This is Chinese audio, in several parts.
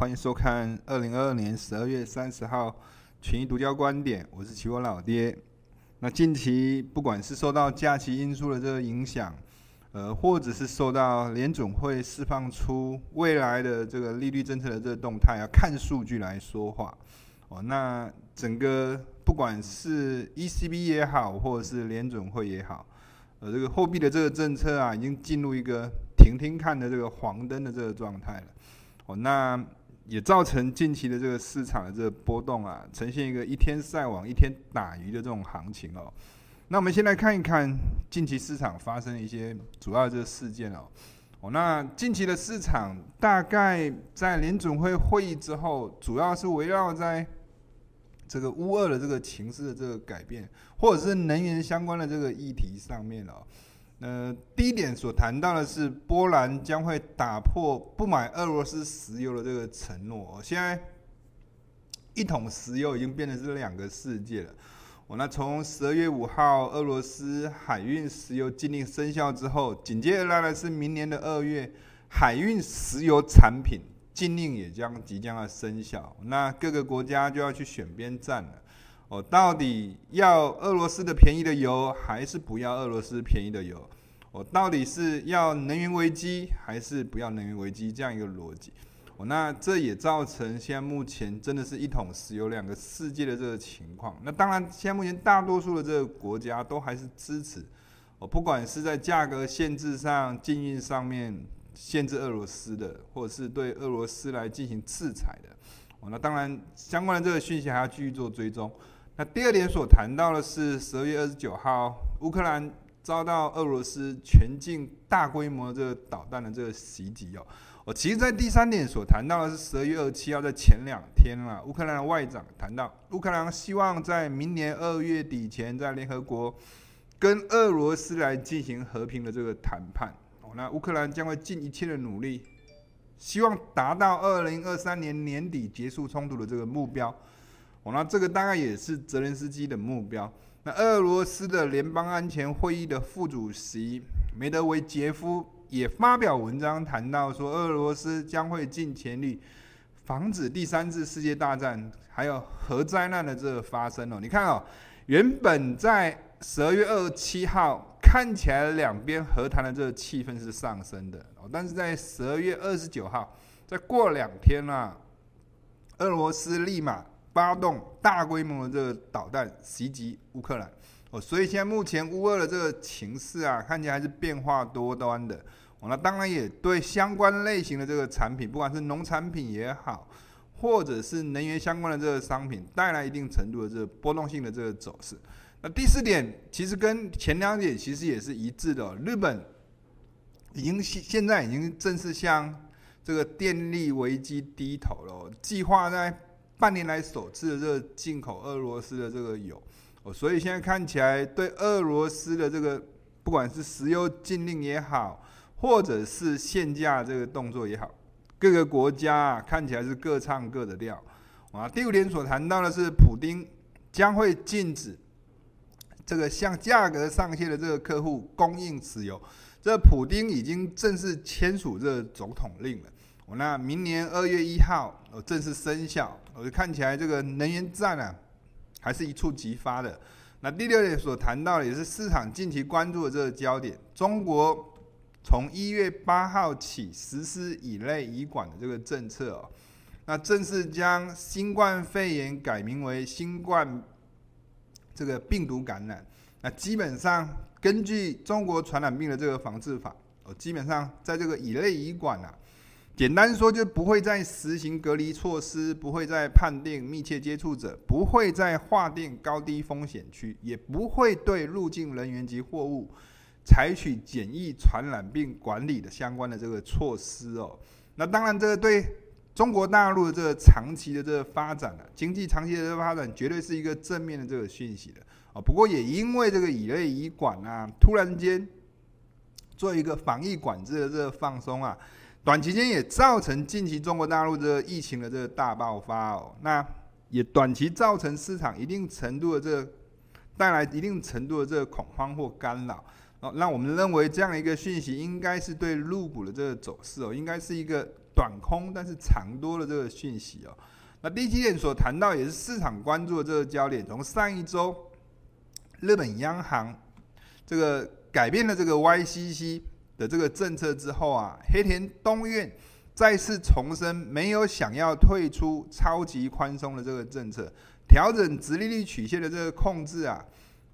欢迎收看二零二二年十二月三十号群益独家观点，我是期货老爹。那近期不管是受到假期因素的这个影响，呃，或者是受到联总会释放出未来的这个利率政策的这个动态，要看数据来说话哦。那整个不管是 ECB 也好，或者是联总会也好，呃，这个货币的这个政策啊，已经进入一个停停看的这个黄灯的这个状态了。哦，那也造成近期的这个市场的这个波动啊，呈现一个一天晒网一天打鱼的这种行情哦。那我们先来看一看近期市场发生的一些主要的这个事件哦。哦，那近期的市场大概在联准会会议之后，主要是围绕在这个乌二的这个情势的这个改变，或者是能源相关的这个议题上面哦。呃，第一点所谈到的是，波兰将会打破不买俄罗斯石油的这个承诺。现在一桶石油已经变成是两个世界了。哦，那从十二月五号俄罗斯海运石油禁令生效之后，紧接而来的是明年的二月海运石油产品禁令也将即将要生效。那各个国家就要去选边站了。哦，到底要俄罗斯的便宜的油，还是不要俄罗斯便宜的油？哦，到底是要能源危机，还是不要能源危机？这样一个逻辑。哦，那这也造成现在目前真的是一桶石油两个世界的这个情况。那当然，现在目前大多数的这个国家都还是支持。哦，不管是在价格限制上、禁运上面限制俄罗斯的，或者是对俄罗斯来进行制裁的。哦，那当然相关的这个讯息还要继续做追踪。那第二点所谈到的是十二月二十九号，乌克兰遭到俄罗斯全境大规模这个导弹的这个袭击哦。我其实，在第三点所谈到的是十二月二十七号，在前两天啊，乌克兰的外长谈到，乌克兰希望在明年二月底前，在联合国跟俄罗斯来进行和平的这个谈判。哦，那乌克兰将会尽一切的努力，希望达到二零二三年年底结束冲突的这个目标。哦，那这个大概也是泽连斯基的目标。那俄罗斯的联邦安全会议的副主席梅德韦杰夫也发表文章谈到说，俄罗斯将会尽全力防止第三次世界大战还有核灾难的这个发生哦。你看哦，原本在十二月二十七号看起来两边和谈的这个气氛是上升的哦，但是在十二月二十九号，再过两天啊，俄罗斯立马。发动大规模的这个导弹袭击乌克兰哦，所以现在目前乌俄的这个情势啊，看起来还是变化多端的哦。那当然也对相关类型的这个产品，不管是农产品也好，或者是能源相关的这个商品，带来一定程度的这个波动性的这个走势。那第四点其实跟前两点其实也是一致的。日本已经现现在已经正式向这个电力危机低头了，计划在。半年来首次的这个进口俄罗斯的这个油，哦，所以现在看起来对俄罗斯的这个不管是石油禁令也好，或者是限价这个动作也好，各个国家啊看起来是各唱各的调啊。第五点所谈到的是，普丁将会禁止这个向价格上限的这个客户供应石油，这普丁已经正式签署这总统令了。那明年二月一号哦正式生效，我就看起来这个能源战啊，还是一触即发的。那第六点所谈到的也是市场近期关注的这个焦点，中国从一月八号起实施乙类乙管的这个政策哦，那正式将新冠肺炎改名为新冠这个病毒感染。那基本上根据中国传染病的这个防治法哦，基本上在这个乙类乙管啊。简单说，就不会再实行隔离措施，不会再判定密切接触者，不会再划定高低风险区，也不会对入境人员及货物采取简易传染病管理的相关的这个措施哦。那当然，这个对中国大陆的这个长期的这个发展啊，经济长期的这个发展，绝对是一个正面的这个讯息的哦。不过，也因为这个乙类乙管啊，突然间做一个防疫管制的这个放松啊。短期间也造成近期中国大陆这个疫情的这个大爆发哦，那也短期造成市场一定程度的这个带来一定程度的这个恐慌或干扰哦。那我们认为这样一个讯息应该是对入股的这个走势哦，应该是一个短空但是长多的这个讯息哦。那第七点所谈到也是市场关注的这个焦点，从上一周日本央行这个改变了这个 YCC 的这个政策之后啊，黑田东彦再次重申没有想要退出超级宽松的这个政策，调整直利率曲线的这个控制啊，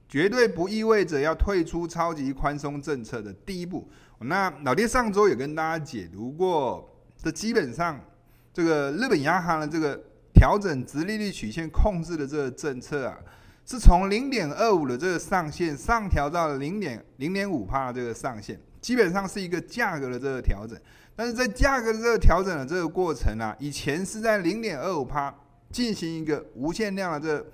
绝对不意味着要退出超级宽松政策的第一步。那老爹上周也跟大家解读过，这基本上这个日本央行的这个。调整直利率曲线控制的这个政策啊，是从零点二五的这个上限上调到了零点零点五帕的这个上限，基本上是一个价格的这个调整。但是在价格的这个调整的这个过程啊，以前是在零点二五帕进行一个无限量的这个、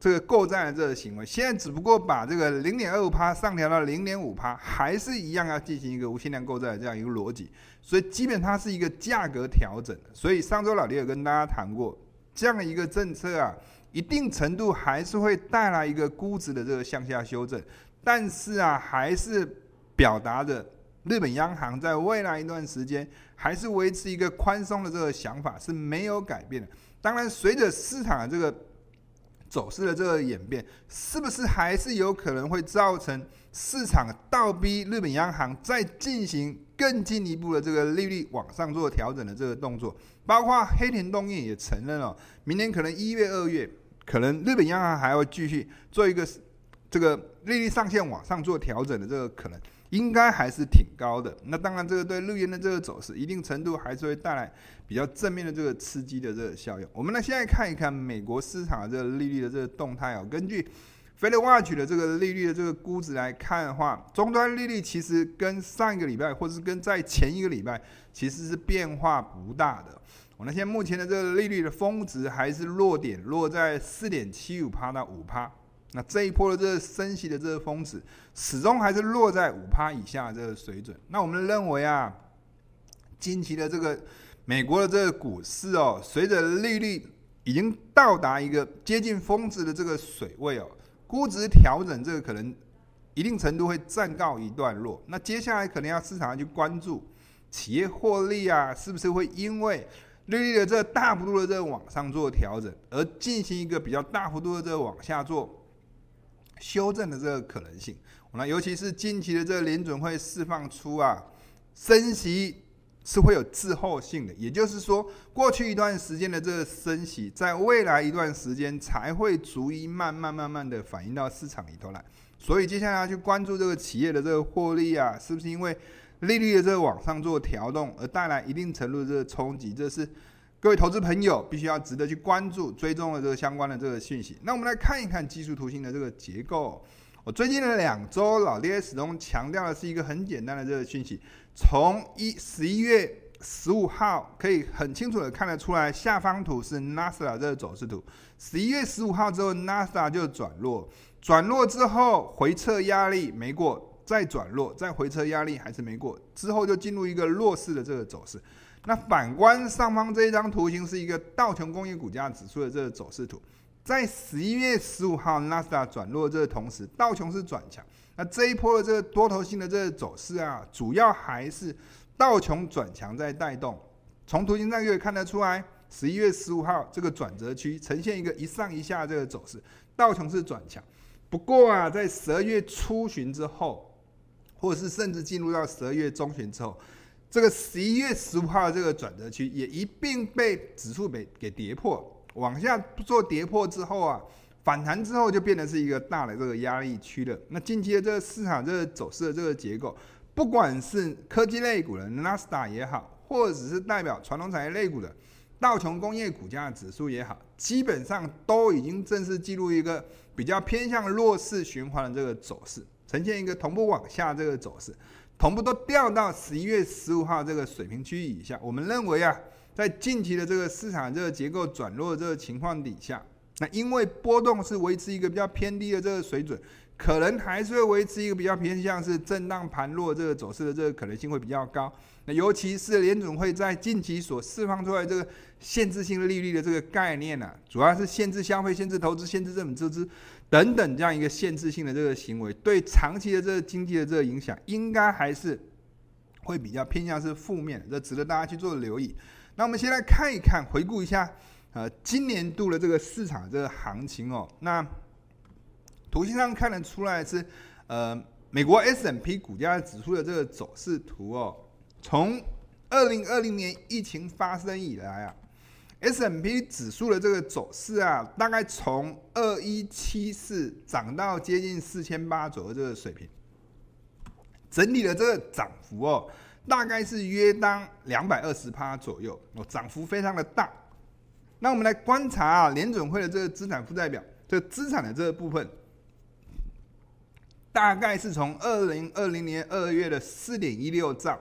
这个购债的这个行为，现在只不过把这个零点二五帕上调到零点五帕，还是一样要进行一个无限量购债的这样一个逻辑。所以基本它是一个价格调整。所以上周老爹有跟大家谈过。这样一个政策啊，一定程度还是会带来一个估值的这个向下修正，但是啊，还是表达着日本央行在未来一段时间还是维持一个宽松的这个想法是没有改变的。当然，随着市场的这个走势的这个演变，是不是还是有可能会造成市场倒逼日本央行再进行更进一步的这个利率往上做调整的这个动作？包括黑田东彦也承认了，明年可能一月、二月，可能日本央行还要继续做一个这个利率上限往上做调整的这个可能，应该还是挺高的。那当然，这个对日元的这个走势，一定程度还是会带来比较正面的这个刺激的这个效应。我们来现在看一看美国市场的这个利率的这个动态哦。根据 FedWatch 的这个利率的这个估值来看的话，终端利率其实跟上一个礼拜，或是跟在前一个礼拜，其实是变化不大的。我那现在目前的这个利率的峰值还是落点落在四点七五趴到五趴，那这一波的这个升息的这个峰值始终还是落在五趴以下的这个水准。那我们认为啊，近期的这个美国的这个股市哦，随着利率已经到达一个接近峰值的这个水位哦，估值调整这个可能一定程度会暂告一段落。那接下来可能要市场要去关注企业获利啊，是不是会因为利率的这大幅度的这往上做调整，而进行一个比较大幅度的这往下做修正的这个可能性。那尤其是近期的这个联准会释放出啊，升息是会有滞后性的，也就是说，过去一段时间的这个升息，在未来一段时间才会逐一慢慢慢慢的反映到市场里头来。所以接下来要去关注这个企业的这个获利啊，是不是因为？利率的这个往上做调动，而带来一定程度的这个冲击，这是各位投资朋友必须要值得去关注、追踪的这个相关的这个讯息。那我们来看一看技术图形的这个结构。我最近的两周，老爹始终强调的是一个很简单的这个讯息：从一十一月十五号可以很清楚的看得出来，下方图是 NASA 这个走势图。十一月十五号之后，，NASA 就转弱，转弱之后回撤压力没过。再转弱，再回撤压力还是没过，之后就进入一个弱势的这个走势。那反观上方这一张图形是一个道琼工业股价指数的这个走势图，在十一月十五号纳斯达转弱这个同时，道琼是转强。那这一波的这个多头性的这个走势啊，主要还是道琼转强在带动。从图形上就可以看得出来，十一月十五号这个转折区呈现一个一上一下这个走势，道琼是转强。不过啊，在十二月初旬之后。或者是甚至进入到十二月中旬之后，这个十一月十五号的这个转折区也一并被指数给给跌破，往下做跌破之后啊，反弹之后就变得是一个大的这个压力区了。那近期的这个市场这个走势的这个结构，不管是科技类股的纳斯达也好，或者是代表传统产业类股的道琼工业股价指数也好，基本上都已经正式进入一个比较偏向弱势循环的这个走势。呈现一个同步往下这个走势，同步都掉到十一月十五号这个水平区域以下。我们认为啊，在近期的这个市场这个结构转弱的这个情况底下，那因为波动是维持一个比较偏低的这个水准，可能还是会维持一个比较偏向是震荡盘弱这个走势的这个可能性会比较高。那尤其是联准会在近期所释放出来这个限制性利率的这个概念呢、主要是限制消费、限制投资、限制政府支出。等等，这样一个限制性的这个行为，对长期的这个经济的这个影响，应该还是会比较偏向是负面的，这值得大家去做留意。那我们先来看一看，回顾一下，呃，今年度的这个市场这个行情哦。那图形上看得出来是，呃，美国 S M P 股价指数的这个走势图哦。从二零二零年疫情发生以来啊，S M P 指数的这个走势啊，大概从二一七四涨到接近四千八左右这个水平。整体的这个涨幅哦，大概是约当两百二十趴左右哦，涨幅非常的大。那我们来观察啊，联准会的这个资产负债表，这个资产的这个部分，大概是从二零二零年二月的四点一六兆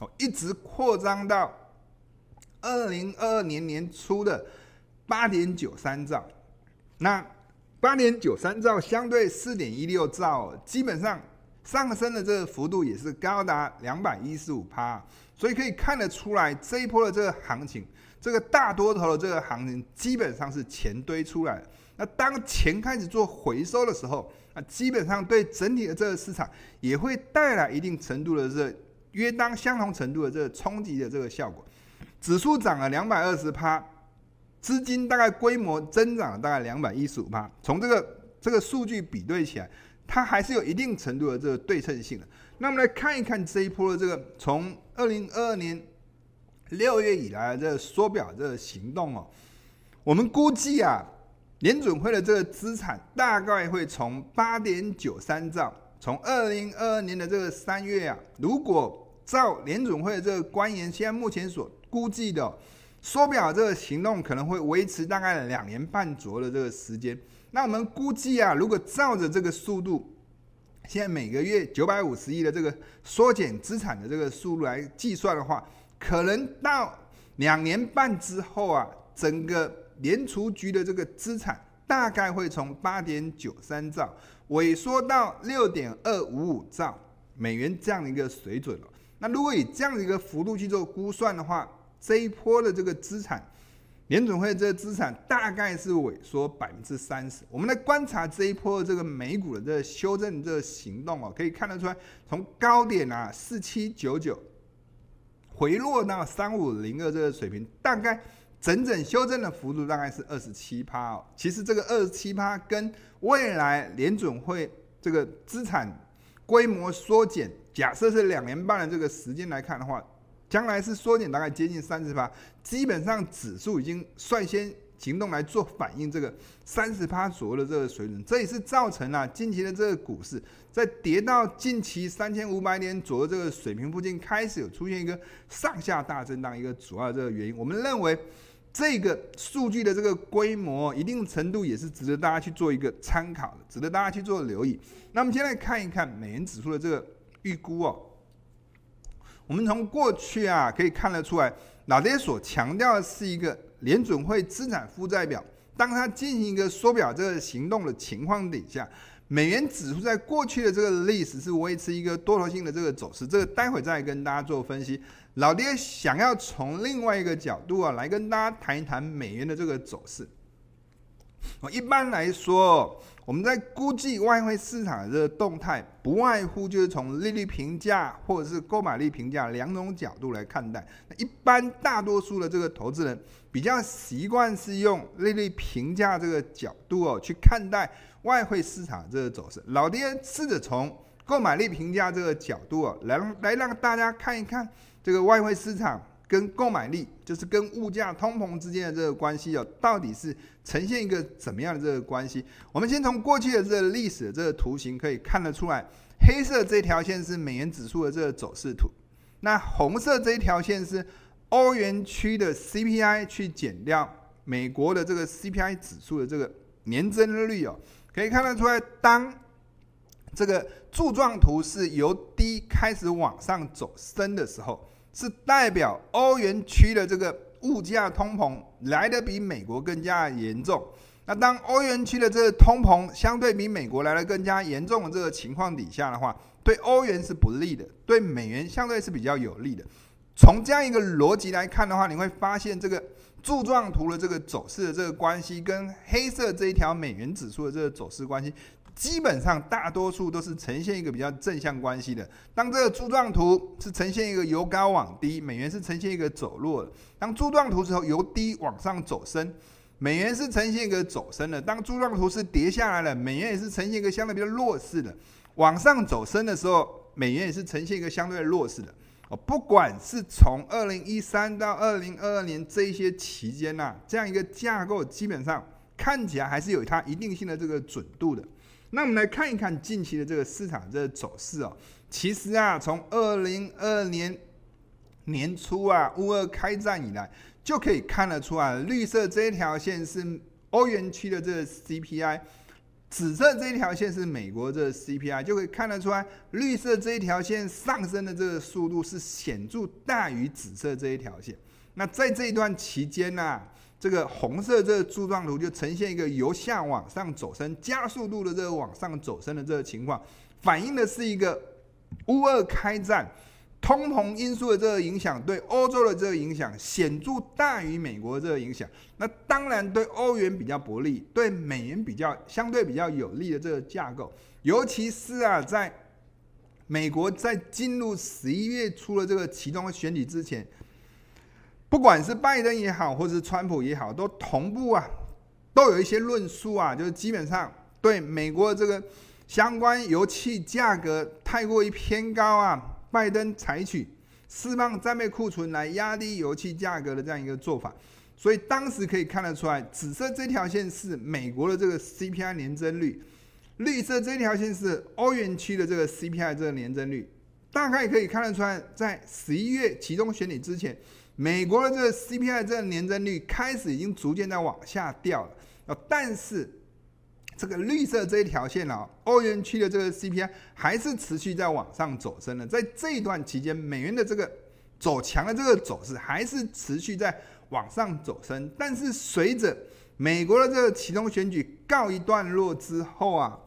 哦，一直扩张到二零二二年年初的八点九三兆。那八点九三兆相对四点一六兆，基本上。上升的这个幅度也是高达两百一十五趴，所以可以看得出来，这一波的这个行情，这个大多头的这个行情基本上是钱堆出来。那当钱开始做回收的时候，那基本上对整体的这个市场也会带来一定程度的这个约当相同程度的这个冲击的这个效果。指数涨了两百二十趴，资金大概规模增长了大概两百一十五趴。从这个这个数据比对起来。它还是有一定程度的这个对称性的。那我们来看一看这一波的这个从二零二二年六月以来的这个缩表这个行动哦，我们估计啊，联准会的这个资产大概会从八点九三兆，从二零二二年的这个三月啊，如果照联准会的这个官员现在目前所估计的缩表这个行动，可能会维持大概两年半左右的这个时间。那我们估计啊，如果照着这个速度，现在每个月九百五十亿的这个缩减资产的这个速度来计算的话，可能到两年半之后啊，整个联储局的这个资产大概会从八点九三兆萎缩到六点二五五兆美元这样的一个水准了。那如果以这样的一个幅度去做估算的话，这一波的这个资产。联准会这个资产大概是萎缩百分之三十。我们来观察这一波的这个美股的这个修正这个行动哦，可以看得出来，从高点啊四七九九回落到三五零二这个水平，大概整整修正的幅度大概是二十七趴哦。其实这个二十七趴跟未来联准会这个资产规模缩减，假设是两年半的这个时间来看的话。将来是缩减大概接近三十趴，基本上指数已经率先行动来做反应，这个三十趴左右的这个水准，这也是造成了近期的这个股市在跌到近期三千五百点左右这个水平附近，开始有出现一个上下大震荡一个主要的这个原因。我们认为这个数据的这个规模，一定程度也是值得大家去做一个参考的，值得大家去做留意。那我们先来看一看美元指数的这个预估哦。我们从过去啊可以看得出来，老爹所强调的是一个联准会资产负债表。当它进行一个缩表这个行动的情况底下，美元指数在过去的这个历史是维持一个多头性的这个走势。这个待会再跟大家做分析。老爹想要从另外一个角度啊来跟大家谈一谈美元的这个走势。我一般来说，我们在估计外汇市场的这个动态，不外乎就是从利率评价或者是购买力评价两种角度来看待。那一般大多数的这个投资人比较习惯是用利率评价这个角度哦去看待外汇市场这个走势。老爹试着从购买力评价这个角度啊来来让大家看一看这个外汇市场。跟购买力就是跟物价通膨之间的这个关系哦，到底是呈现一个怎么样的这个关系？我们先从过去的这个历史的这个图形可以看得出来，黑色这条线是美元指数的这个走势图，那红色这一条线是欧元区的 CPI 去减掉美国的这个 CPI 指数的这个年增率哦，可以看得出来，当这个柱状图是由低开始往上走升的时候。是代表欧元区的这个物价通膨来得比美国更加严重。那当欧元区的这个通膨相对比美国来得更加严重的这个情况底下的话，对欧元是不利的，对美元相对是比较有利的。从这样一个逻辑来看的话，你会发现这个柱状图的这个走势的这个关系，跟黑色这一条美元指数的这个走势关系，基本上大多数都是呈现一个比较正向关系的。当这个柱状图是呈现一个由高往低，美元是呈现一个走弱的；当柱状图之后由低往上走升，美元是呈现一个走升的；当柱状图是跌下来了，美元也是呈现一个相对比较弱势的。往上走升的时候，美元也是呈现一个相对弱势的。不管是从二零一三到二零二二年这一些期间呐，这样一个架构基本上看起来还是有它一定性的这个准度的。那我们来看一看近期的这个市场这个走势哦。其实啊，从二零二二年年初啊，乌俄开战以来，就可以看得出来，绿色这一条线是欧元区的这个 CPI，紫色这一条线是美国这 CPI，就可以看得出来，绿色这一条线上升的这个速度是显著大于紫色这一条线。那在这一段期间呢、这个红色这个柱状图就呈现一个由下往上走升，加速度的这个往上走升的这个情况，反映的是一个乌俄开战、通膨因素的这个影响对欧洲的这个影响显著大于美国的这个影响。那当然对欧元比较不利，对美元比较相对比较有利的这个架构，尤其是啊，在美国在进入十一月初的这个期中选举之前。不管是拜登也好，或者是川普也好，都同步啊，都有一些论述啊，就是基本上对美国的这个相关油气价格太过于偏高啊，拜登采取释放战备库存来压低油气价格的这样一个做法，所以当时可以看得出来，紫色这条线是美国的这个 CPI 年增率，绿色这条线是欧元区的这个 CPI 这个年增率，大概可以看得出来，在十一月期中选举之前。美国的这个 CPI 这个年增率开始已经逐渐在往下掉了，但是这个绿色这一条线啊，欧元区的这个 CPI 还是持续在往上走升的。在这一段期间，美元的这个走强的这个走势还是持续在往上走升。但是随着美国的这个期中选举告一段落之后啊，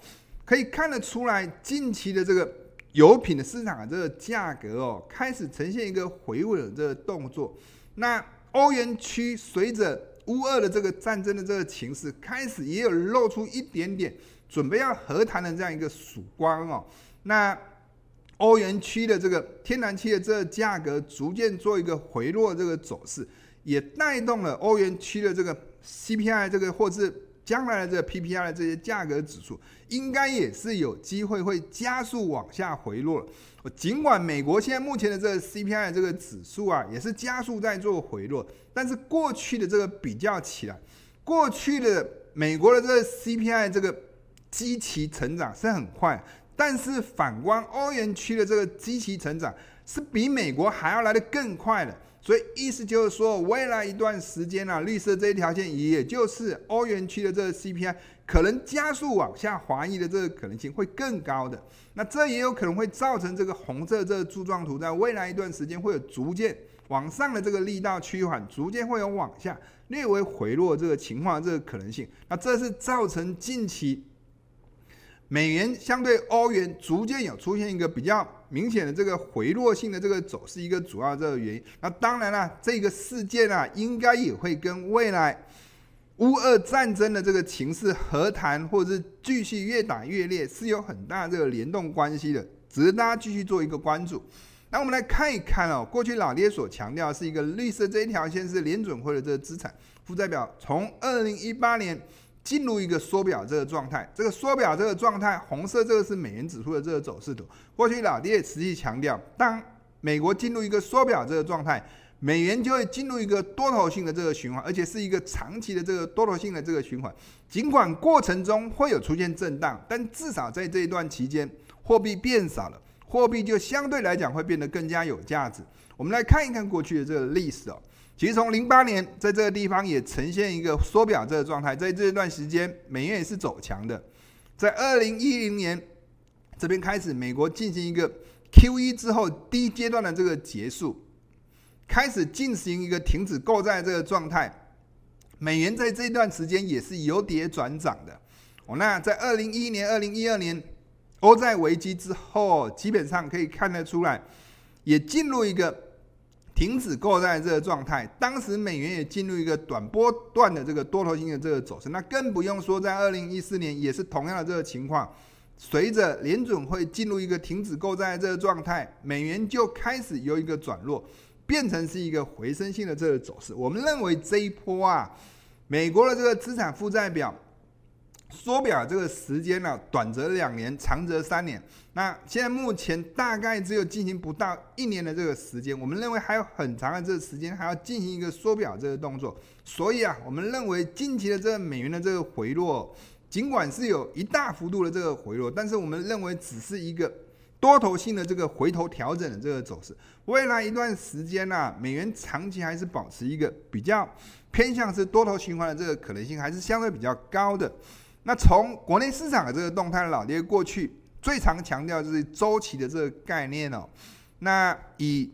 可以看得出来近期的这个。油品的市场的这个价格哦，开始呈现一个回稳的这个动作。那欧元区随着乌俄的这个战争的这个情势，开始也有露出一点点准备要和谈的这样一个曙光哦。那欧元区的这个天然气的这个价格逐渐做一个回落这个走势，也带动了欧元区的这个 CPI 这个或是。将来的这个 PPI 的这些价格指数，应该也是有机会会加速往下回落。尽管美国现在目前的这个 CPI 的这个指数啊，也是加速在做回落，但是过去的这个比较起来，过去的美国的这个 CPI 这个基期成长是很快，但是反观欧元区的这个基期成长是比美国还要来得更快的。所以意思就是说，未来一段时间啊，绿色这一条线，也就是欧元区的这个 CPI，可能加速往下滑移的这个可能性会更高的。那这也有可能会造成这个红色这个柱状图，在未来一段时间会有逐渐往上的这个力道趋缓，逐渐会有往下略微回落这个情况，这个可能性。那这是造成近期。美元相对欧元逐渐有出现一个比较明显的这个回落性的这个走势，一个主要这个原因。那当然了，这个事件啊，应该也会跟未来乌俄战争的这个情势和谈，或者是继续越打越烈，是有很大这个联动关系的，值得大家继续做一个关注。那我们来看一看哦，过去老爹所强调是一个绿色这一条线是联准会的这个资产负债表，从二零一八年。进入一个缩表这个状态，这个缩表这个状态，红色这个是美元指数的这个走势图。过去老爹也持续强调，当美国进入一个缩表这个状态，美元就会进入一个多头性的这个循环，而且是一个长期的这个多头性的这个循环。尽管过程中会有出现震荡，但至少在这一段期间，货币变少了，货币就相对来讲会变得更加有价值。我们来看一看过去的这个历史哦。其实从零八年在这个地方也呈现一个缩表这个状态，在这一段时间美元也是走强的。在二零一零年这边开始，美国进行一个 QE 之后第一阶段的这个结束，开始进行一个停止购债这个状态，美元在这段时间也是由跌转涨的。哦，那在二零一一年、二零一二年欧债危机之后，基本上可以看得出来，也进入一个。停止购债这个状态，当时美元也进入一个短波段的这个多头性的这个走势，那更不用说在二零一四年也是同样的这个情况。随着联准会进入一个停止购债这个状态，美元就开始有一个转弱，变成是一个回升性的这个走势。我们认为这一波啊，美国的这个资产负债表。缩表这个时间呢、短则两年，长则三年。那现在目前大概只有进行不到一年的这个时间，我们认为还有很长的这个时间还要进行一个缩表这个动作。所以啊，我们认为近期的这个美元的这个回落，尽管是有一大幅度的这个回落，但是我们认为只是一个多头性的这个回头调整的这个走势。未来一段时间呢、美元长期还是保持一个比较偏向是多头循环的这个可能性，还是相对比较高的。那从国内市场的这个动态，老爹过去最常强调就是周期的这个概念哦。那以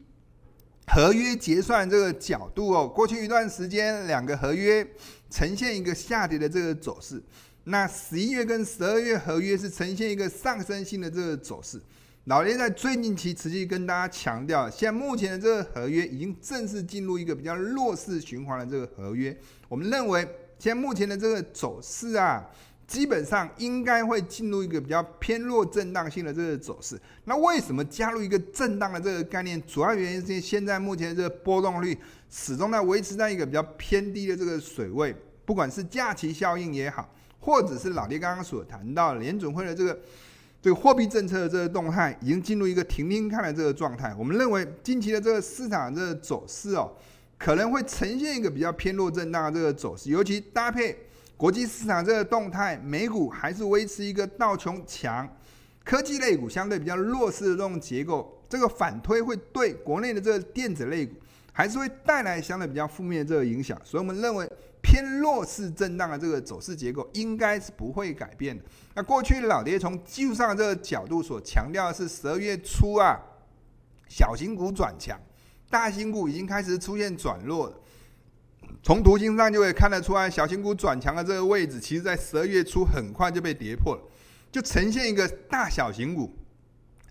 合约结算这个角度哦，过去一段时间两个合约呈现一个下跌的这个走势。那十一月跟十二月合约是呈现一个上升性的这个走势。老爹在最近期持续跟大家强调，现在目前的这个合约已经正式进入一个比较弱势循环的这个合约。我们认为现在目前的这个走势啊。基本上应该会进入一个比较偏弱震荡性的这个走势。那为什么加入一个震荡的这个概念？主要原因是现在目前这个波动率始终在维持在一个比较偏低的这个水位。不管是假期效应也好，或者是老爹刚刚所谈到联准会的这个这个货币政策的这个动态，已经进入一个停停看的这个状态。我们认为近期的这个市场这个走势哦，可能会呈现一个比较偏弱震荡的这个走势，尤其搭配。国际市场这个动态，美股还是维持一个道琼强，科技类股相对比较弱势的这种结构，这个反推会对国内的这个电子类股还是会带来相对比较负面的这个影响，所以我们认为偏弱势震荡的这个走势结构应该是不会改变的。那过去老爹从技术上这个角度所强调的是十二月初啊，小型股转强，大型股已经开始出现转弱了。从图形上就可以看得出来，小型股转强的这个位置，其实在十二月初很快就被跌破了，就呈现一个大小型股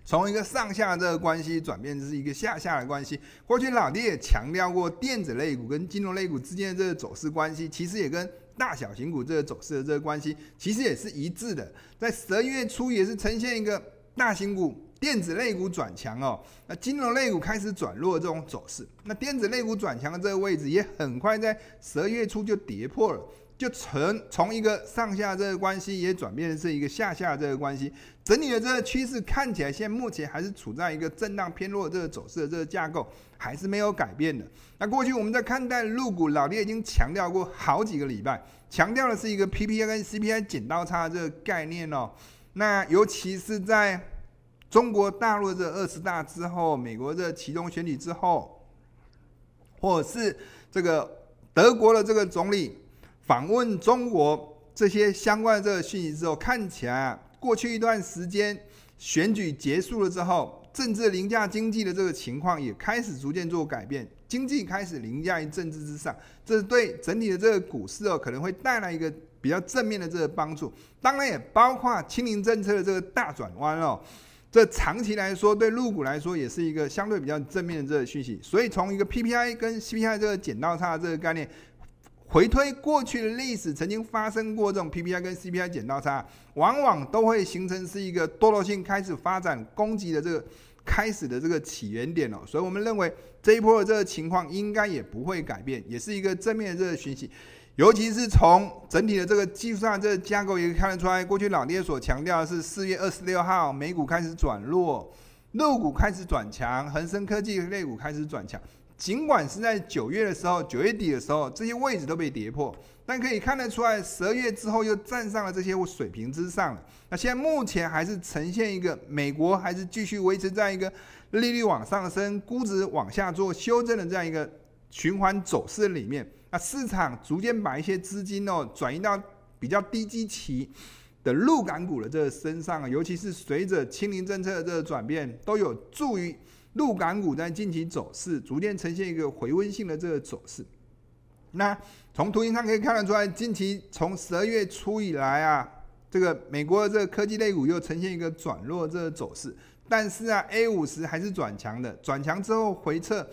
从一个上下的这个关系转变成是一个下下的关系。过去老爹也强调过，电子类股跟金融类股之间的这个走势关系，其实也跟大小型股这个走势的这个关系，其实也是一致的。在十二月初也是呈现一个大型股。电子类股转强哦，那金融类股开始转弱这种走势，那电子类股转强的这个位置也很快在十二月初就跌破了，就从从一个上下这个关系也转变成是一个下下这个关系，整体的这个趋势看起来现在目前还是处在一个震荡偏弱的这个走势的这个架构，还是没有改变的。那过去我们在看待入股，老爹已经强调过好几个礼拜，强调的是一个 PPI 跟 CPI 剪刀差的这个概念哦，那尤其是在。中国大陆这二十大之后，美国这其中选举之后，或者是这个德国的这个总理访问中国这些相关的这个讯息之后，看起来啊，过去一段时间选举结束了之后，政治凌驾经济的这个情况也开始逐渐做改变，经济开始凌驾于政治之上，这是对整体的这个股市哦，可能会带来一个比较正面的这个帮助。当然也包括清零政策的这个大转弯哦。这长期来说，对入股来说也是一个相对比较正面的这个讯息。所以从一个 PPI 跟 CPI 这个剪刀差的这个概念，回推过去的历史，曾经发生过这种 PPI 跟 CPI 剪刀差，往往都会形成是一个多头性开始发展攻击的这个开始的这个起源点哦。所以我们认为这一波的这个情况应该也不会改变，也是一个正面的这个讯息。尤其是从整体的这个技术上这个架构也可以看得出来，过去老爹所强调的是四月二十六号美股开始转弱，陆股开始转强，恒生科技类股开始转强。尽管是在九月的时候，九月底的时候，这些位置都被跌破，但可以看得出来，十二月之后又站上了这些水平之上了。那现在目前还是呈现一个美国还是继续维持在一个利率往上升、估值往下做修正的这样一个循环走势里面。那市场逐渐把一些资金哦转移到比较低基期的陆港股的这个身上，尤其是随着清零政策的这个转变，都有助于陆港股在近期走势逐渐呈现一个回温性的这个走势。那从图形上可以看得出来，近期从十二月初以来啊，这个美国的这个科技类股又呈现一个转弱这个走势，但是啊，A 五十还是转强的，转强之后回撤。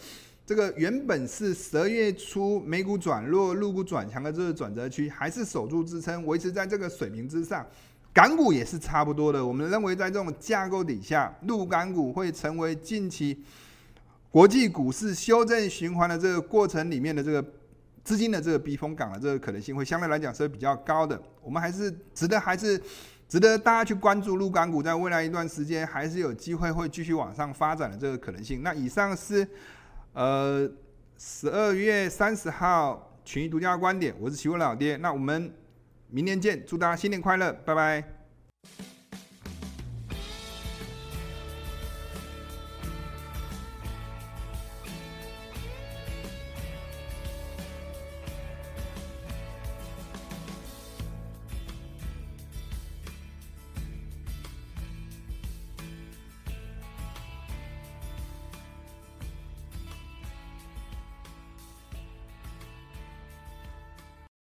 这个原本是十二月初美股转弱、陆股转强的这个转折区，还是守住支撑，维持在这个水平之上。港股也是差不多的，我们认为在这种架构底下，陆港股会成为近期国际股市修正循环的这个过程里面的这个资金的这个避风港的这个可能性，会相对来讲是比较高的。我们还是值得，还是值得大家去关注陆港股，在未来一段时间还是有机会会继续往上发展的这个可能性。那以上是。呃，十二月三十号群益独家观点，我是奇闻老爹，那我们明年见，祝大家新年快乐，拜拜。